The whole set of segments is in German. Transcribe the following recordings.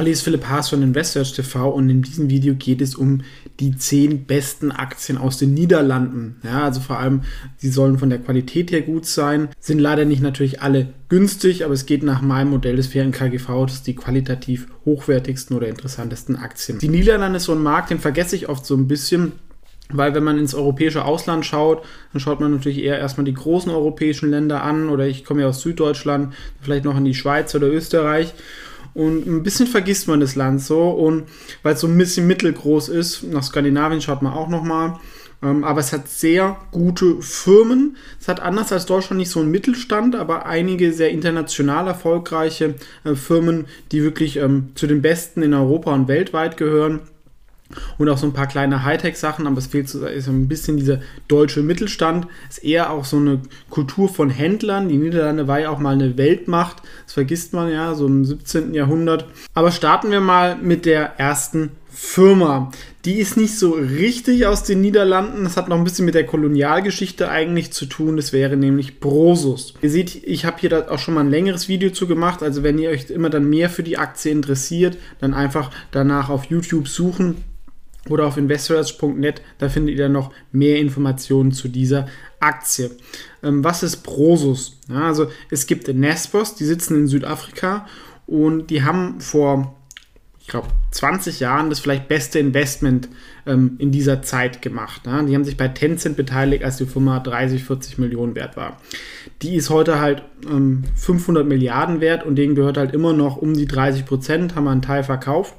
Hallo, ist Philipp Haas von Investors TV und in diesem Video geht es um die 10 besten Aktien aus den Niederlanden. Ja, also vor allem, sie sollen von der Qualität her gut sein, sind leider nicht natürlich alle günstig, aber es geht nach meinem Modell des fairen KGV, das die qualitativ hochwertigsten oder interessantesten Aktien. Die Niederlande ist so ein Markt, den vergesse ich oft so ein bisschen. Weil wenn man ins europäische Ausland schaut, dann schaut man natürlich eher erstmal die großen europäischen Länder an oder ich komme ja aus Süddeutschland, vielleicht noch in die Schweiz oder Österreich. Und ein bisschen vergisst man das Land so. Und weil es so ein bisschen mittelgroß ist, nach Skandinavien schaut man auch nochmal. Ähm, aber es hat sehr gute Firmen. Es hat anders als Deutschland nicht so einen Mittelstand, aber einige sehr international erfolgreiche äh, Firmen, die wirklich ähm, zu den besten in Europa und weltweit gehören und auch so ein paar kleine Hightech-Sachen, aber es fehlt so, ein bisschen dieser deutsche Mittelstand. Ist eher auch so eine Kultur von Händlern. Die Niederlande war ja auch mal eine Weltmacht, das vergisst man ja, so im 17. Jahrhundert. Aber starten wir mal mit der ersten Firma. Die ist nicht so richtig aus den Niederlanden. Das hat noch ein bisschen mit der Kolonialgeschichte eigentlich zu tun. Das wäre nämlich Brosus. Ihr seht, ich habe hier auch schon mal ein längeres Video zu gemacht. Also wenn ihr euch immer dann mehr für die Aktie interessiert, dann einfach danach auf YouTube suchen oder auf investors.net, da findet ihr dann noch mehr Informationen zu dieser Aktie. Ähm, was ist Prosus? Ja, also es gibt Nespos, die sitzen in Südafrika und die haben vor, ich glaube, 20 Jahren das vielleicht beste Investment ähm, in dieser Zeit gemacht. Ja, die haben sich bei Tencent beteiligt, als die Firma 30, 40 Millionen wert war. Die ist heute halt ähm, 500 Milliarden wert und denen gehört halt immer noch um die 30 Prozent, haben einen Teil verkauft.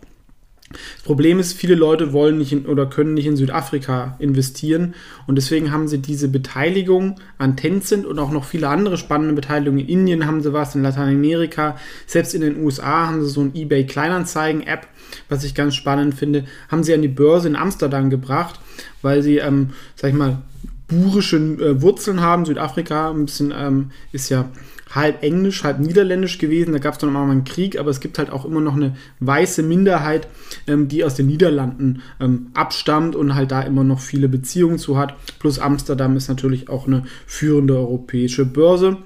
Das Problem ist, viele Leute wollen nicht in, oder können nicht in Südafrika investieren und deswegen haben sie diese Beteiligung an Tencent und auch noch viele andere spannende Beteiligungen. In Indien haben sie was, in Lateinamerika, selbst in den USA haben sie so ein eBay Kleinanzeigen-App, was ich ganz spannend finde, haben sie an die Börse in Amsterdam gebracht, weil sie, ähm, sag ich mal, burische äh, Wurzeln haben. Südafrika ein bisschen ähm, ist ja halb englisch, halb niederländisch gewesen. Da gab es dann auch mal einen Krieg, aber es gibt halt auch immer noch eine weiße Minderheit, ähm, die aus den Niederlanden ähm, abstammt und halt da immer noch viele Beziehungen zu hat. Plus Amsterdam ist natürlich auch eine führende europäische Börse.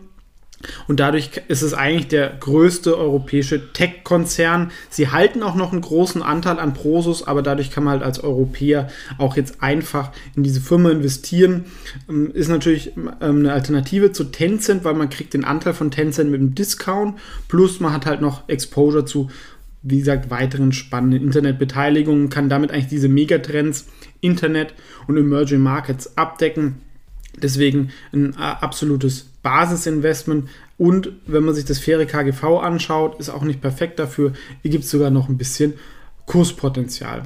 Und dadurch ist es eigentlich der größte europäische Tech-Konzern. Sie halten auch noch einen großen Anteil an Prosus, aber dadurch kann man halt als Europäer auch jetzt einfach in diese Firma investieren. Ähm, ist natürlich ähm, eine Alternative zu Tencent, weil man kriegt den Anteil von Tencent mit einem Discount. Plus man hat halt noch Exposure zu, wie gesagt, weiteren spannenden Internetbeteiligungen, kann damit eigentlich diese Megatrends Internet und Emerging Markets abdecken. Deswegen ein äh, absolutes Basisinvestment. Und wenn man sich das faire KGV anschaut, ist auch nicht perfekt dafür. Hier gibt es sogar noch ein bisschen Kurspotenzial.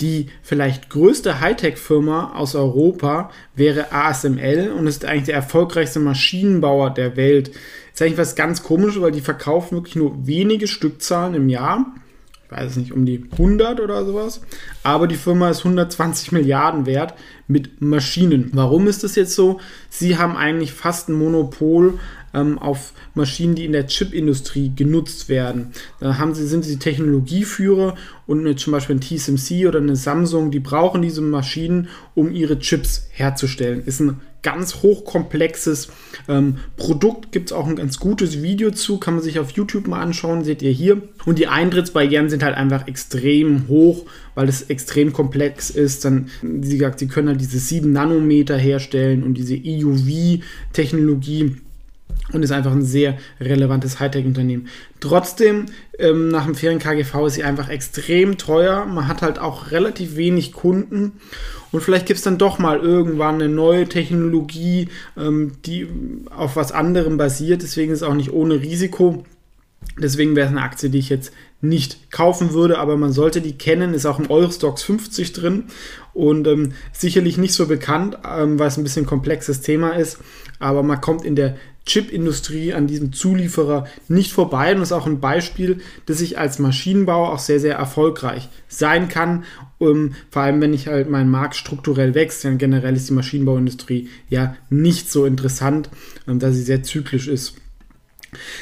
Die vielleicht größte Hightech-Firma aus Europa wäre ASML und ist eigentlich der erfolgreichste Maschinenbauer der Welt. Ist eigentlich was ganz komisches, weil die verkaufen wirklich nur wenige Stückzahlen im Jahr ich weiß es nicht, um die 100 oder sowas. Aber die Firma ist 120 Milliarden wert mit Maschinen. Warum ist das jetzt so? Sie haben eigentlich fast ein Monopol ähm, auf Maschinen, die in der Chipindustrie genutzt werden. Da haben sie, sind sie Technologieführer und eine, zum Beispiel ein TSMC oder eine Samsung, die brauchen diese Maschinen, um ihre Chips herzustellen. Ist ein ganz hochkomplexes ähm, Produkt. Gibt es auch ein ganz gutes Video zu, kann man sich auf YouTube mal anschauen, seht ihr hier. Und die Eintrittsbarrieren sind halt einfach extrem hoch, weil es extrem komplex ist. Dann, wie gesagt, sie können halt diese 7 Nanometer herstellen und diese EUV-Technologie und ist einfach ein sehr relevantes Hightech-Unternehmen. Trotzdem, ähm, nach dem fairen KGV ist sie einfach extrem teuer. Man hat halt auch relativ wenig Kunden und vielleicht gibt es dann doch mal irgendwann eine neue Technologie, ähm, die auf was anderem basiert. Deswegen ist es auch nicht ohne Risiko. Deswegen wäre es eine Aktie, die ich jetzt nicht kaufen würde, aber man sollte die kennen, ist auch im Eurostox 50 drin und ähm, sicherlich nicht so bekannt, ähm, weil es ein bisschen komplexes Thema ist, aber man kommt in der Chipindustrie an diesem Zulieferer nicht vorbei und ist auch ein Beispiel, dass ich als Maschinenbauer auch sehr, sehr erfolgreich sein kann. Ähm, vor allem, wenn ich halt mein Markt strukturell wächst, denn generell ist die Maschinenbauindustrie ja nicht so interessant, ähm, da sie sehr zyklisch ist.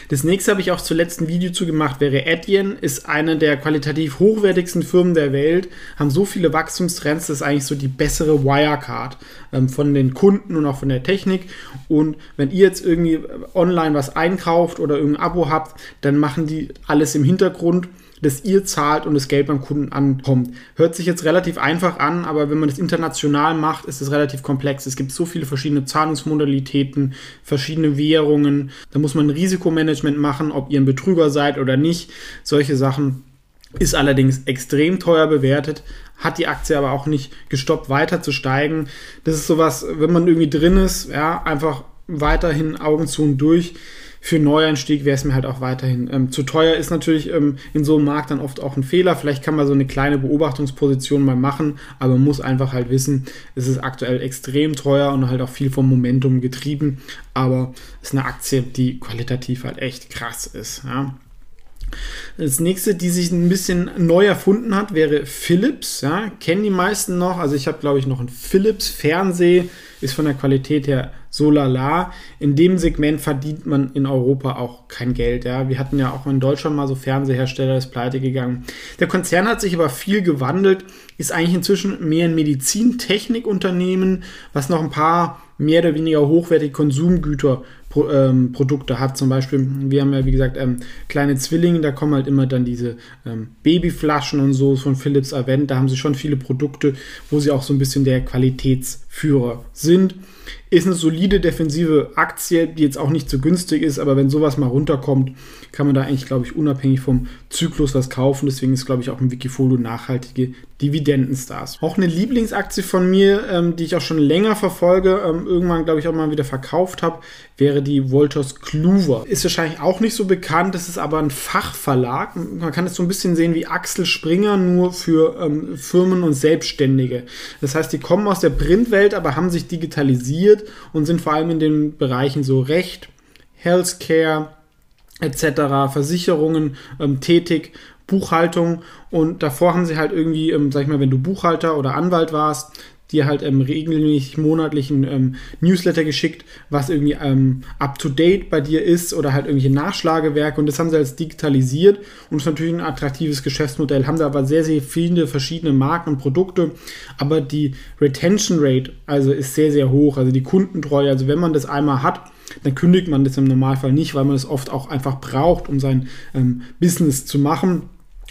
Das nächste habe ich auch zuletzt ein Video zu gemacht, wäre Adyen, ist eine der qualitativ hochwertigsten Firmen der Welt, haben so viele Wachstumstrends, das ist eigentlich so die bessere Wirecard ähm, von den Kunden und auch von der Technik. Und wenn ihr jetzt irgendwie online was einkauft oder irgendein Abo habt, dann machen die alles im Hintergrund das ihr zahlt und das Geld beim Kunden ankommt. Hört sich jetzt relativ einfach an, aber wenn man das international macht, ist es relativ komplex. Es gibt so viele verschiedene Zahlungsmodalitäten, verschiedene Währungen. Da muss man ein Risikomanagement machen, ob ihr ein Betrüger seid oder nicht. Solche Sachen ist allerdings extrem teuer bewertet, hat die Aktie aber auch nicht gestoppt, weiter zu steigen. Das ist sowas, wenn man irgendwie drin ist, ja, einfach weiterhin Augen zu und durch für Neueinstieg wäre es mir halt auch weiterhin ähm, zu teuer. Ist natürlich ähm, in so einem Markt dann oft auch ein Fehler. Vielleicht kann man so eine kleine Beobachtungsposition mal machen, aber man muss einfach halt wissen, es ist aktuell extrem teuer und halt auch viel vom Momentum getrieben. Aber es ist eine Aktie, die qualitativ halt echt krass ist. Ja. Das nächste, die sich ein bisschen neu erfunden hat, wäre Philips. Ja, kennen die meisten noch. Also ich habe, glaube ich, noch ein Philips Fernseh, ist von der Qualität her so lala. In dem Segment verdient man in Europa auch kein Geld. Ja. Wir hatten ja auch in Deutschland mal so Fernsehersteller, ist pleite gegangen. Der Konzern hat sich aber viel gewandelt, ist eigentlich inzwischen mehr ein Medizintechnikunternehmen, was noch ein paar mehr oder weniger hochwertige Konsumgüter ähm, Produkte hat. Zum Beispiel, wir haben ja wie gesagt ähm, kleine Zwillinge, da kommen halt immer dann diese ähm, Babyflaschen und so von Philips Avent. Da haben sie schon viele Produkte, wo sie auch so ein bisschen der Qualitätsführer sind. Ist eine solide defensive Aktie, die jetzt auch nicht so günstig ist, aber wenn sowas mal runterkommt, kann man da eigentlich, glaube ich, unabhängig vom Zyklus was kaufen. Deswegen ist, glaube ich, auch ein Wikifolio nachhaltige Dividendenstars. Auch eine Lieblingsaktie von mir, ähm, die ich auch schon länger verfolge, ähm, irgendwann, glaube ich, auch mal wieder verkauft habe, wäre die Wolters Kluwer. Ist wahrscheinlich auch nicht so bekannt, das ist aber ein Fachverlag. Man kann es so ein bisschen sehen wie Axel Springer, nur für ähm, Firmen und Selbstständige. Das heißt, die kommen aus der Printwelt, aber haben sich digitalisiert und sind vor allem in den Bereichen so Recht, Healthcare, etc., Versicherungen ähm, tätig, Buchhaltung und davor haben sie halt irgendwie, ähm, sag ich mal, wenn du Buchhalter oder Anwalt warst, dir halt ähm, regelmäßig monatlichen ähm, Newsletter geschickt, was irgendwie ähm, up to date bei dir ist oder halt irgendwelche Nachschlagewerke. Und das haben sie als digitalisiert und ist natürlich ein attraktives Geschäftsmodell, haben da aber sehr, sehr viele verschiedene Marken und Produkte, aber die Retention Rate also ist sehr, sehr hoch, also die Kundentreue, also wenn man das einmal hat, dann kündigt man das im Normalfall nicht, weil man es oft auch einfach braucht, um sein ähm, Business zu machen.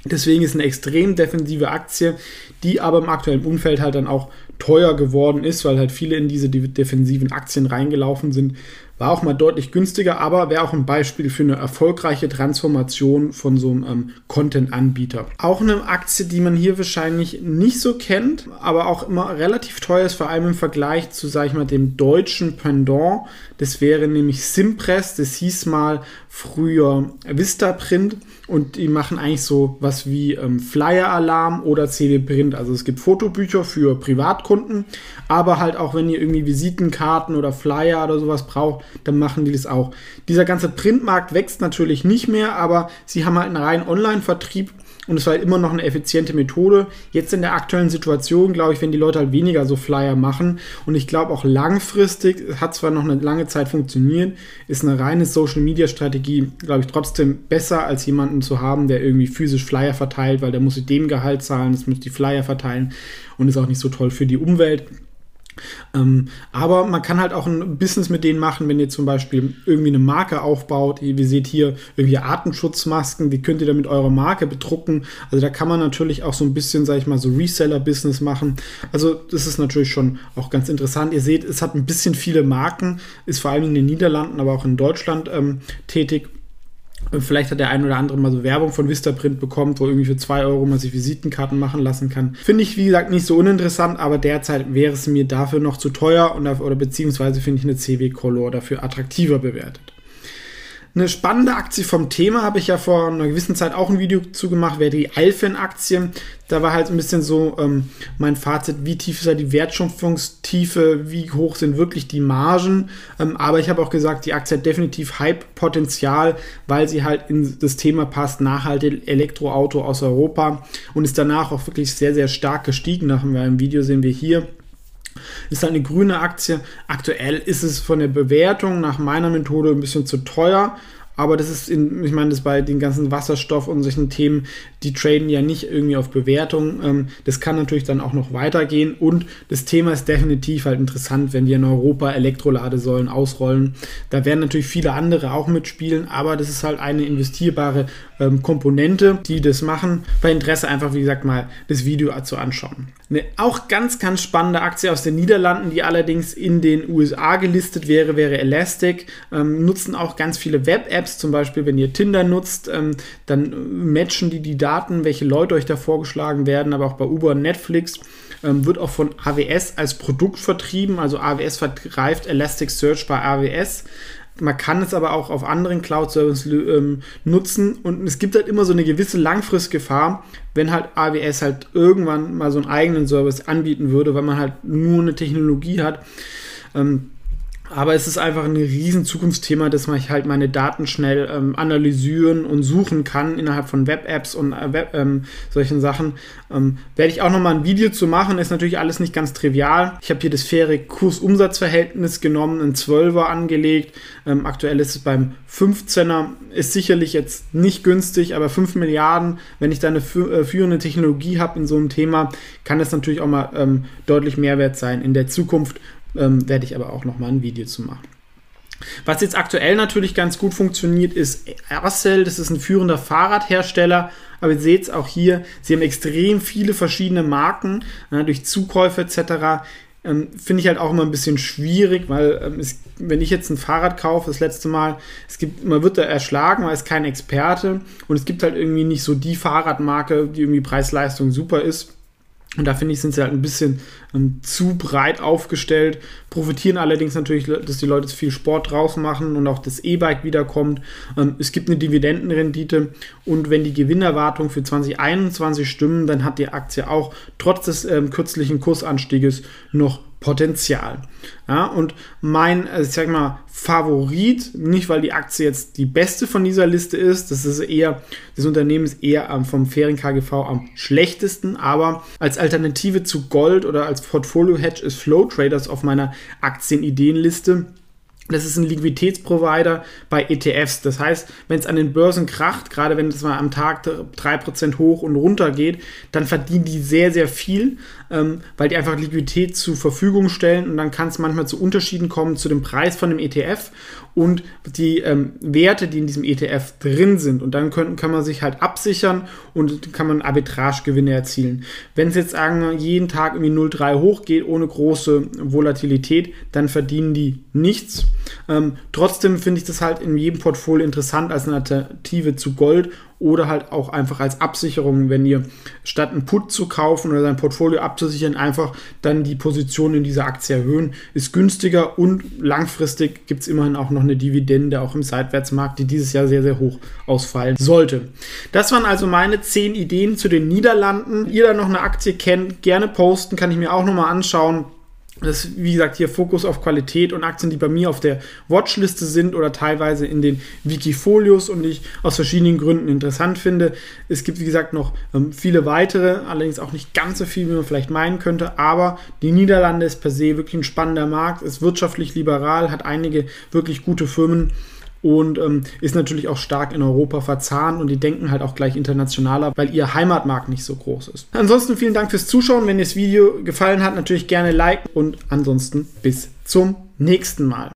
Deswegen ist eine extrem defensive Aktie, die aber im aktuellen Umfeld halt dann auch teuer geworden ist, weil halt viele in diese defensiven Aktien reingelaufen sind. War auch mal deutlich günstiger, aber wäre auch ein Beispiel für eine erfolgreiche Transformation von so einem ähm, Content-Anbieter. Auch eine Aktie, die man hier wahrscheinlich nicht so kennt, aber auch immer relativ teuer ist, vor allem im Vergleich zu, sag ich mal, dem deutschen Pendant. Das wäre nämlich Simpress, das hieß mal früher Vistaprint und die machen eigentlich so was wie ähm, Flyer-Alarm oder CD-Print. Also es gibt Fotobücher für Privatkunden, aber halt auch wenn ihr irgendwie Visitenkarten oder Flyer oder sowas braucht, dann machen die das auch. Dieser ganze Printmarkt wächst natürlich nicht mehr, aber sie haben halt einen reinen Online-Vertrieb und es war halt immer noch eine effiziente Methode. Jetzt in der aktuellen Situation, glaube ich, wenn die Leute halt weniger so Flyer machen und ich glaube auch langfristig, hat zwar noch eine lange Zeit funktioniert, ist eine reine Social-Media-Strategie, glaube ich, trotzdem besser als jemanden zu haben, der irgendwie physisch Flyer verteilt, weil der muss dem Gehalt zahlen, das muss die Flyer verteilen und ist auch nicht so toll für die Umwelt. Ähm, aber man kann halt auch ein Business mit denen machen, wenn ihr zum Beispiel irgendwie eine Marke aufbaut. Ihr seht hier irgendwie Artenschutzmasken, die könnt ihr dann mit eurer Marke bedrucken. Also da kann man natürlich auch so ein bisschen, sag ich mal, so Reseller-Business machen. Also das ist natürlich schon auch ganz interessant. Ihr seht, es hat ein bisschen viele Marken, ist vor allem in den Niederlanden, aber auch in Deutschland ähm, tätig. Vielleicht hat der ein oder andere mal so Werbung von Vistaprint bekommen, wo irgendwie für 2 Euro man sich Visitenkarten machen lassen kann. Finde ich, wie gesagt, nicht so uninteressant, aber derzeit wäre es mir dafür noch zu teuer und, oder beziehungsweise finde ich eine CW Color dafür attraktiver bewertet. Eine spannende Aktie vom Thema habe ich ja vor einer gewissen Zeit auch ein Video zu gemacht, wäre die Alphen-Aktie. Da war halt ein bisschen so ähm, mein Fazit, wie tief ist da die Wertschöpfungstiefe, wie hoch sind wirklich die Margen. Ähm, aber ich habe auch gesagt, die Aktie hat definitiv Hype-Potenzial, weil sie halt in das Thema passt, nachhaltig Elektroauto aus Europa und ist danach auch wirklich sehr, sehr stark gestiegen. Nach dem Video sehen wir hier. Ist halt eine grüne Aktie. Aktuell ist es von der Bewertung nach meiner Methode ein bisschen zu teuer. Aber das ist, in, ich meine, das bei den ganzen Wasserstoff und solchen Themen, die traden ja nicht irgendwie auf Bewertung. Ähm, das kann natürlich dann auch noch weitergehen. Und das Thema ist definitiv halt interessant, wenn wir in Europa Elektroladesäulen ausrollen. Da werden natürlich viele andere auch mitspielen, aber das ist halt eine investierbare ähm, Komponente, die das machen. Bei Interesse einfach, wie gesagt, mal das Video zu anschauen. Eine auch ganz, ganz spannende Aktie aus den Niederlanden, die allerdings in den USA gelistet wäre, wäre Elastic. Ähm, nutzen auch ganz viele Web-Apps, zum Beispiel, wenn ihr Tinder nutzt, ähm, dann matchen die die Daten, welche Leute euch da vorgeschlagen werden, aber auch bei Uber und Netflix ähm, wird auch von AWS als Produkt vertrieben. Also AWS vergreift Elasticsearch bei AWS. Man kann es aber auch auf anderen Cloud-Services ähm, nutzen und es gibt halt immer so eine gewisse Langfristgefahr, wenn halt AWS halt irgendwann mal so einen eigenen Service anbieten würde, weil man halt nur eine Technologie hat. Ähm, aber es ist einfach ein riesen Zukunftsthema, dass man halt meine Daten schnell ähm, analysieren und suchen kann innerhalb von Web-Apps und äh, Web, ähm, solchen Sachen. Ähm, werde ich auch nochmal ein Video zu machen, ist natürlich alles nicht ganz trivial. Ich habe hier das faire Kurs-Umsatz-Verhältnis genommen, ein 12er angelegt. Ähm, aktuell ist es beim 15er, ist sicherlich jetzt nicht günstig, aber 5 Milliarden, wenn ich da eine äh, führende Technologie habe in so einem Thema, kann das natürlich auch mal ähm, deutlich Mehrwert sein in der Zukunft ähm, werde ich aber auch nochmal ein Video zu machen. Was jetzt aktuell natürlich ganz gut funktioniert, ist Arcel. Das ist ein führender Fahrradhersteller. Aber ihr seht es auch hier, sie haben extrem viele verschiedene Marken ja, durch Zukäufe etc. Ähm, Finde ich halt auch immer ein bisschen schwierig, weil ähm, es, wenn ich jetzt ein Fahrrad kaufe, das letzte Mal, es gibt, man wird da erschlagen, man ist kein Experte und es gibt halt irgendwie nicht so die Fahrradmarke, die irgendwie Preis-Leistung super ist. Und da finde ich, sind sie halt ein bisschen ähm, zu breit aufgestellt, profitieren allerdings natürlich, dass die Leute viel Sport draußen machen und auch das E-Bike wiederkommt. Ähm, es gibt eine Dividendenrendite und wenn die Gewinnerwartungen für 2021 stimmen, dann hat die Aktie auch trotz des ähm, kürzlichen Kursanstieges noch Potenzial. Ja, und mein, also ich sag mal, Favorit, nicht weil die Aktie jetzt die beste von dieser Liste ist, das ist eher, das Unternehmen ist eher vom fairen KGV am schlechtesten, aber als Alternative zu Gold oder als Portfolio-Hedge ist Flow Traders auf meiner Aktienideenliste. Das ist ein Liquiditätsprovider bei ETFs. Das heißt, wenn es an den Börsen kracht, gerade wenn es mal am Tag 3% hoch und runter geht, dann verdienen die sehr, sehr viel, ähm, weil die einfach Liquidität zur Verfügung stellen und dann kann es manchmal zu Unterschieden kommen zu dem Preis von dem ETF und die ähm, Werte, die in diesem ETF drin sind. Und dann können, kann man sich halt absichern und kann man Arbitragegewinne erzielen. Wenn es jetzt sagen, jeden Tag irgendwie 0,3 hochgeht, ohne große Volatilität, dann verdienen die nichts. Ähm, trotzdem finde ich das halt in jedem Portfolio interessant als Alternative zu Gold oder halt auch einfach als Absicherung, wenn ihr statt einen Put zu kaufen oder sein Portfolio abzusichern, einfach dann die Position in dieser Aktie erhöhen, ist günstiger und langfristig gibt es immerhin auch noch eine Dividende, auch im Seitwärtsmarkt, die dieses Jahr sehr, sehr hoch ausfallen sollte. Das waren also meine zehn Ideen zu den Niederlanden. Ihr da noch eine Aktie kennt, gerne posten, kann ich mir auch nochmal anschauen. Das ist, wie gesagt, hier Fokus auf Qualität und Aktien, die bei mir auf der Watchliste sind oder teilweise in den Wikifolios und ich aus verschiedenen Gründen interessant finde. Es gibt, wie gesagt, noch ähm, viele weitere, allerdings auch nicht ganz so viel, wie man vielleicht meinen könnte. Aber die Niederlande ist per se wirklich ein spannender Markt, ist wirtschaftlich liberal, hat einige wirklich gute Firmen und ähm, ist natürlich auch stark in Europa verzahnt und die denken halt auch gleich internationaler, weil ihr Heimatmarkt nicht so groß ist. Ansonsten vielen Dank fürs Zuschauen. Wenn dir das Video gefallen hat, natürlich gerne liken und ansonsten bis zum nächsten Mal.